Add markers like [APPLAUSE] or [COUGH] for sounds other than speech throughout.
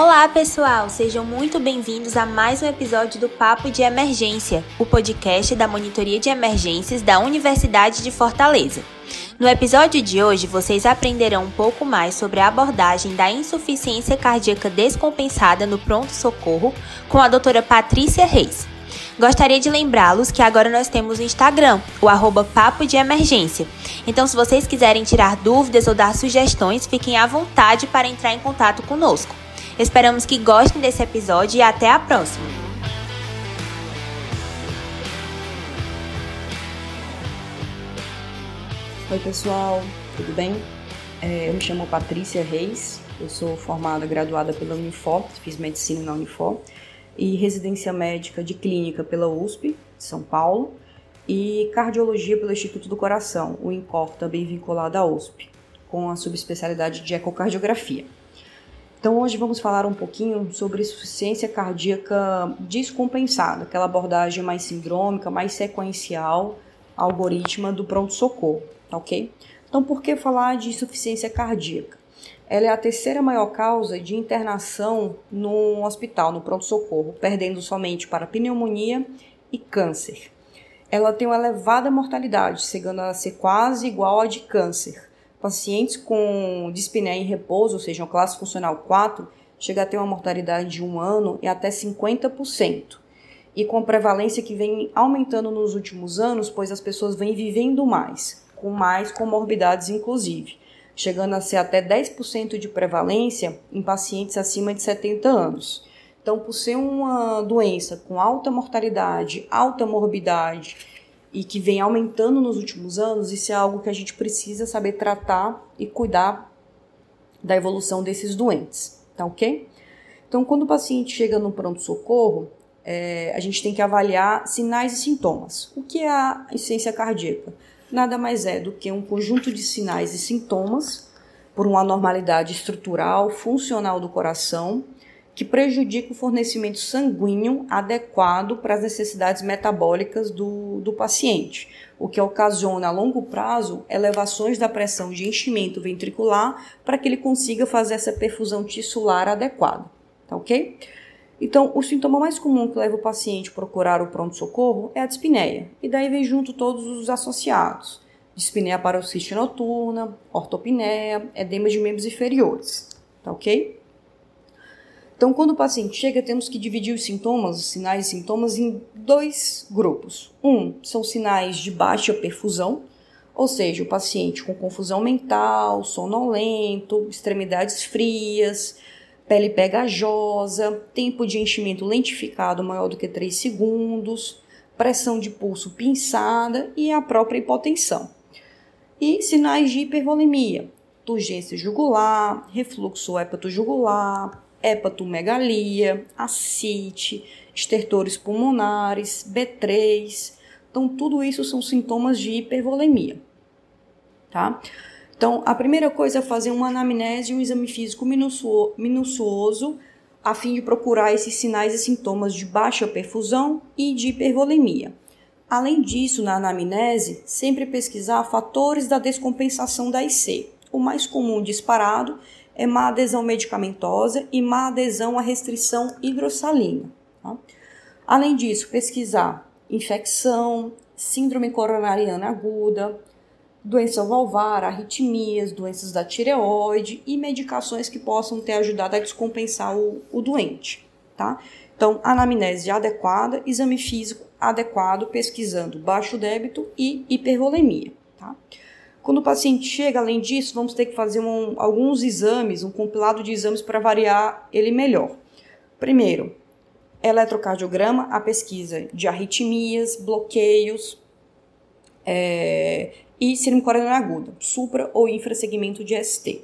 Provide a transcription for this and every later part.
Olá, pessoal! Sejam muito bem-vindos a mais um episódio do Papo de Emergência, o podcast da Monitoria de Emergências da Universidade de Fortaleza. No episódio de hoje, vocês aprenderão um pouco mais sobre a abordagem da insuficiência cardíaca descompensada no pronto-socorro com a doutora Patrícia Reis. Gostaria de lembrá-los que agora nós temos o Instagram, o arroba Papo de Emergência. Então, se vocês quiserem tirar dúvidas ou dar sugestões, fiquem à vontade para entrar em contato conosco. Esperamos que gostem desse episódio e até a próxima! Oi pessoal, tudo bem? É, eu me chamo Patrícia Reis, eu sou formada, graduada pela Unifor, fiz medicina na Unifor e residência médica de clínica pela USP, São Paulo, e cardiologia pelo Instituto do Coração, o INCOR, também vinculado à USP, com a subespecialidade de ecocardiografia. Então hoje vamos falar um pouquinho sobre insuficiência cardíaca descompensada, aquela abordagem mais sindrômica, mais sequencial, algoritma do pronto-socorro, tá ok? Então por que falar de insuficiência cardíaca? Ela é a terceira maior causa de internação no hospital, no pronto-socorro, perdendo somente para pneumonia e câncer. Ela tem uma elevada mortalidade, chegando a ser quase igual a de câncer Pacientes com dispneia em repouso, ou seja, classe funcional 4, chega a ter uma mortalidade de um ano e até 50%. E com prevalência que vem aumentando nos últimos anos, pois as pessoas vêm vivendo mais, com mais comorbidades inclusive, chegando a ser até 10% de prevalência em pacientes acima de 70 anos. Então, por ser uma doença com alta mortalidade, alta morbidade e que vem aumentando nos últimos anos, isso é algo que a gente precisa saber tratar e cuidar da evolução desses doentes, tá ok? Então, quando o paciente chega no pronto-socorro, é, a gente tem que avaliar sinais e sintomas. O que é a insuficiência cardíaca? Nada mais é do que um conjunto de sinais e sintomas por uma anormalidade estrutural, funcional do coração, que prejudica o fornecimento sanguíneo adequado para as necessidades metabólicas do, do paciente, o que ocasiona a longo prazo elevações da pressão de enchimento ventricular para que ele consiga fazer essa perfusão tissular adequada, tá ok? Então, o sintoma mais comum que leva o paciente a procurar o pronto-socorro é a dispneia, e daí vem junto todos os associados: dispneia paroxística noturna, ortopneia, edema de membros inferiores, tá ok? Então, quando o paciente chega, temos que dividir os sintomas, os sinais e sintomas, em dois grupos. Um são sinais de baixa perfusão, ou seja, o paciente com confusão mental, sonolento, extremidades frias, pele pegajosa, tempo de enchimento lentificado maior do que 3 segundos, pressão de pulso pinçada e a própria hipotensão. E sinais de hipervolemia, turgência jugular, refluxo hepatojugular, hepatomegalia, ascite, estertores pulmonares, B3. Então, tudo isso são sintomas de hipervolemia, tá? Então, a primeira coisa é fazer uma anamnese e um exame físico minucioso a fim de procurar esses sinais e sintomas de baixa perfusão e de hipervolemia. Além disso, na anamnese, sempre pesquisar fatores da descompensação da IC. O mais comum disparado é má adesão medicamentosa e má adesão à restrição hidrossalina. Tá? Além disso, pesquisar infecção, síndrome coronariana aguda, doença valvar, arritmias, doenças da tireoide e medicações que possam ter ajudado a descompensar o, o doente. Tá? Então, anamnese adequada, exame físico adequado, pesquisando baixo débito e hipervolemia. Tá? Quando o paciente chega, além disso, vamos ter que fazer um, alguns exames, um compilado de exames para variar ele melhor. Primeiro, eletrocardiograma, a pesquisa de arritmias, bloqueios é, e coronariana aguda, supra ou infrasegmento de ST.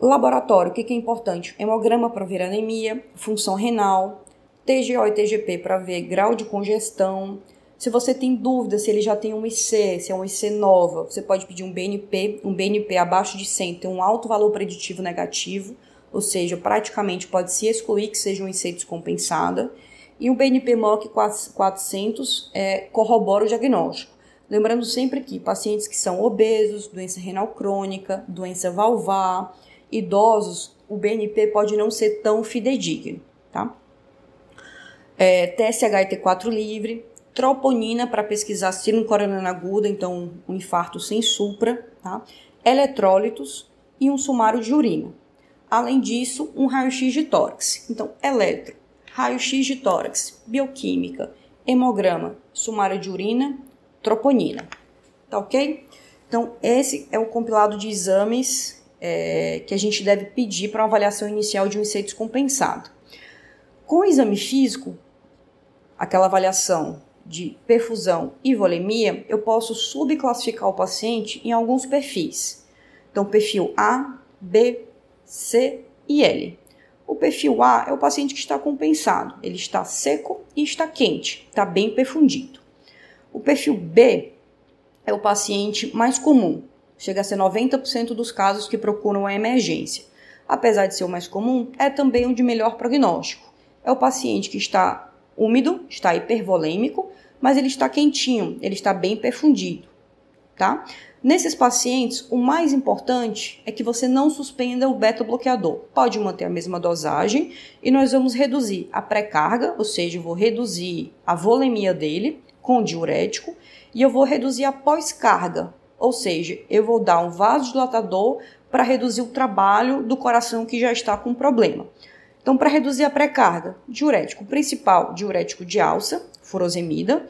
Laboratório, o que, que é importante? Hemograma para ver anemia, função renal, TGO e TGP para ver grau de congestão, se você tem dúvida se ele já tem um IC, se é um IC nova, você pode pedir um BNP, um BNP abaixo de 100 tem um alto valor preditivo negativo, ou seja, praticamente pode se excluir que seja um IC descompensada. E um BNP MOC 400 é, corrobora o diagnóstico. Lembrando sempre que pacientes que são obesos, doença renal crônica, doença valvar, idosos o BNP pode não ser tão fidedigno, tá? É, TSH e T4 livre, troponina para pesquisar síndrome coronariana aguda, então um infarto sem supra, tá? Eletrólitos e um sumário de urina. Além disso, um raio-x de tórax. Então, eletro, raio-x de tórax, bioquímica, hemograma, sumário de urina, troponina. Tá ok? Então, esse é o compilado de exames é, que a gente deve pedir para avaliação inicial de um IC descompensado. Com o exame físico, aquela avaliação de perfusão e volemia, eu posso subclassificar o paciente em alguns perfis. Então, perfil A, B, C e L. O perfil A é o paciente que está compensado, ele está seco e está quente, está bem perfundido. O perfil B é o paciente mais comum, chega a ser 90% dos casos que procuram a emergência. Apesar de ser o mais comum, é também o de melhor prognóstico. É o paciente que está úmido, está hipervolêmico, mas ele está quentinho, ele está bem perfundido, tá? Nesses pacientes, o mais importante é que você não suspenda o beta-bloqueador. Pode manter a mesma dosagem e nós vamos reduzir a pré-carga, ou seja, eu vou reduzir a volemia dele com diurético e eu vou reduzir a pós-carga, ou seja, eu vou dar um vasodilatador para reduzir o trabalho do coração que já está com problema. Então, para reduzir a pré-carga, diurético principal, diurético de alça, furosemida,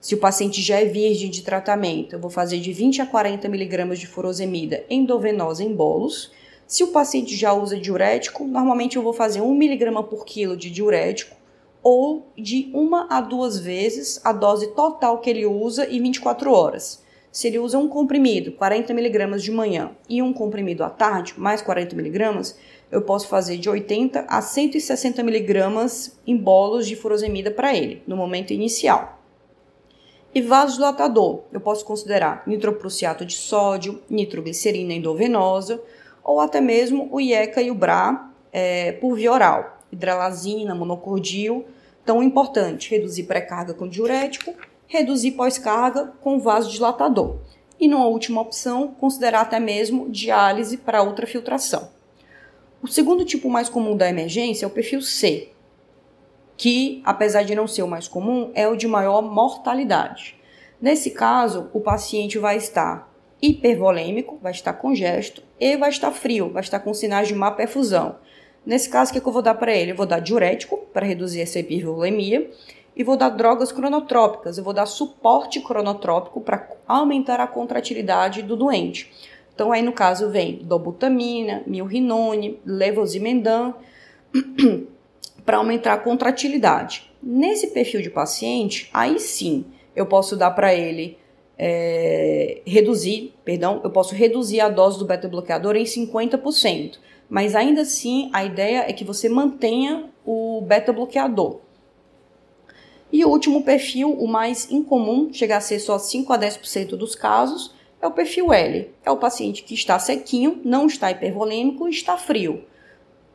se o paciente já é virgem de tratamento, eu vou fazer de 20 a 40 miligramas de furosemida endovenosa em bolos. Se o paciente já usa diurético, normalmente eu vou fazer 1 miligrama por quilo de diurético ou de uma a duas vezes a dose total que ele usa em 24 horas. Se ele usa um comprimido, 40 miligramas de manhã, e um comprimido à tarde, mais 40 miligramas, eu posso fazer de 80 a 160 miligramas em bolos de furosemida para ele, no momento inicial. E vasodilatador, eu posso considerar nitroprussiato de sódio, nitroglicerina endovenosa, ou até mesmo o IECA e o BRA é, por via oral, hidralazina, monocordil. É importante reduzir pré-carga com diurético, reduzir pós-carga com vasodilatador. E, numa última opção, considerar até mesmo diálise para ultrafiltração. O segundo tipo mais comum da emergência é o perfil C, que, apesar de não ser o mais comum, é o de maior mortalidade. Nesse caso, o paciente vai estar hipervolêmico, vai estar congesto e vai estar frio, vai estar com sinais de má perfusão. Nesse caso, o que, é eu vou dar para ele? Eu vou dar diurético para reduzir essa hipervolemia e vou dar drogas cronotrópicas, eu vou dar suporte cronotrópico para aumentar a contratilidade do doente. Então, aí no caso vem dobutamina, milrinone, levosimendan [CLEARS THROAT] para aumentar a contratilidade. Nesse perfil de paciente, aí sim eu posso dar para ele é, reduzir, perdão, eu posso reduzir a dose do beta-bloqueador em 50%. Mas ainda assim, a ideia é que você mantenha o beta-bloqueador. E o último perfil, o mais incomum, chega a ser só 5 a 10% dos casos, é o perfil L. É o paciente que está sequinho, não está hipervolêmico está frio.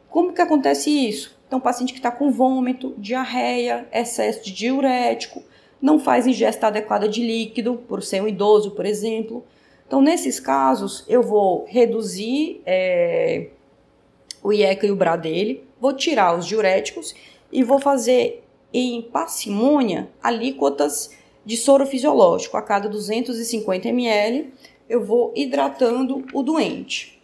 Como que acontece isso? Então, paciente que está com vômito, diarreia, excesso de diurético, não faz ingesta adequada de líquido, por ser um idoso, por exemplo. Então, nesses casos, eu vou reduzir é, o IECA e o BRA dele, vou tirar os diuréticos e vou fazer em parcimônia alíquotas de soro fisiológico. A cada 250 ml, eu vou hidratando o doente.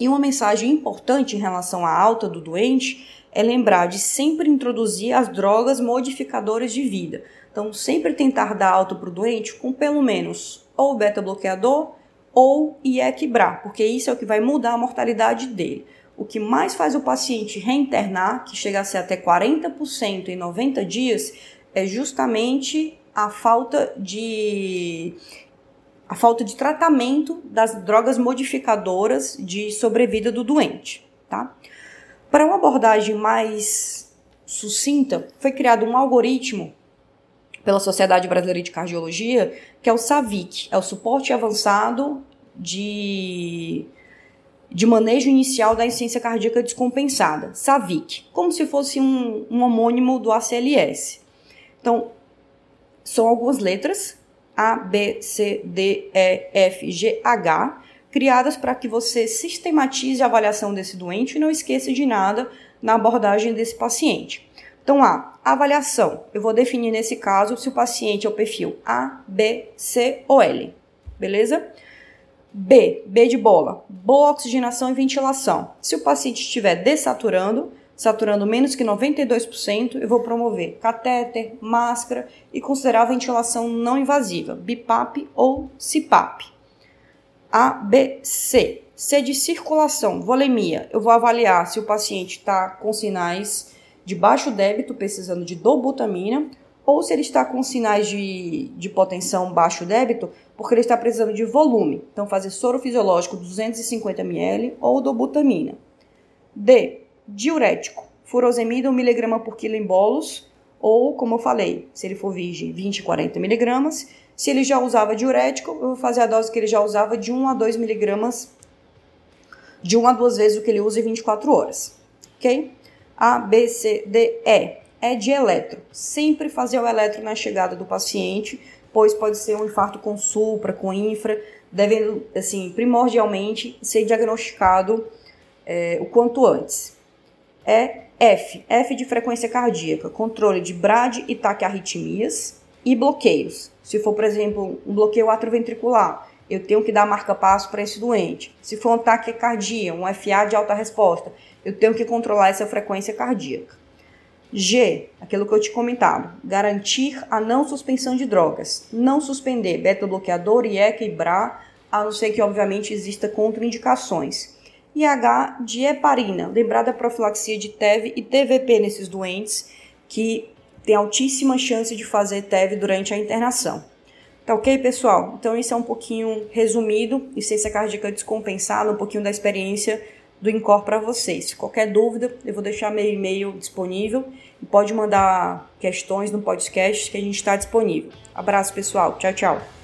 E uma mensagem importante em relação à alta do doente é lembrar de sempre introduzir as drogas modificadoras de vida. Então, sempre tentar dar alta para o doente com pelo menos ou beta-bloqueador ou IEC-BRA, porque isso é o que vai mudar a mortalidade dele. O que mais faz o paciente reinternar, que chega a ser até 40% em 90 dias, é justamente a falta de a falta de tratamento das drogas modificadoras de sobrevida do doente, tá? Para uma abordagem mais sucinta, foi criado um algoritmo pela Sociedade Brasileira de Cardiologia, que é o SAVIC, é o suporte avançado de, de manejo inicial da insuficiência cardíaca descompensada, SAVIC, como se fosse um, um homônimo do ACLS. Então, são algumas letras, A, B, C, D, E, F, G, H, criadas para que você sistematize a avaliação desse doente e não esqueça de nada na abordagem desse paciente. Então, A, avaliação. Eu vou definir nesse caso se o paciente é o perfil A, B, C ou L. Beleza? B, B de bola, boa oxigenação e ventilação. Se o paciente estiver desaturando, saturando menos que 92%, eu vou promover catéter, máscara e considerar ventilação não invasiva, BIPAP ou CIPAP. A, B, C. C de circulação, volemia. Eu vou avaliar se o paciente está com sinais de baixo débito, precisando de dobutamina, ou se ele está com sinais de, de hipotensão baixo débito, porque ele está precisando de volume. Então, fazer soro fisiológico 250 ml ou dobutamina. D. Diurético. Furosemida 1 mg por quilo em bolos, ou, como eu falei, se ele for virgem, 20 e 40 mg. Se ele já usava diurético, eu vou fazer a dose que ele já usava de 1 a 2 mg, de 1 a 2 vezes o que ele usa em 24 horas. Ok? A, B, C, D, E. É de eletro. Sempre fazer o eletro na chegada do paciente pois pode ser um infarto com supra, com infra, devendo, assim, primordialmente ser diagnosticado é, o quanto antes. É F, F de frequência cardíaca, controle de brad e taquiarritmias e bloqueios. Se for, por exemplo, um bloqueio atrioventricular, eu tenho que dar marca-passo para esse doente. Se for um taquicardia, um FA de alta resposta, eu tenho que controlar essa frequência cardíaca. G, aquilo que eu te comentado, garantir a não suspensão de drogas, não suspender beta-bloqueador, IECA e BRA, a não ser que, obviamente, exista contraindicações. E H, de heparina, lembrar da profilaxia de TEV e TVP nesses doentes que tem altíssima chance de fazer TEV durante a internação. Tá ok, pessoal? Então, isso é um pouquinho resumido, licença cardíaca descompensada, um pouquinho da experiência do Incor para vocês. Qualquer dúvida, eu vou deixar meu e-mail disponível e pode mandar questões no podcast que a gente está disponível. Abraço, pessoal. Tchau, tchau.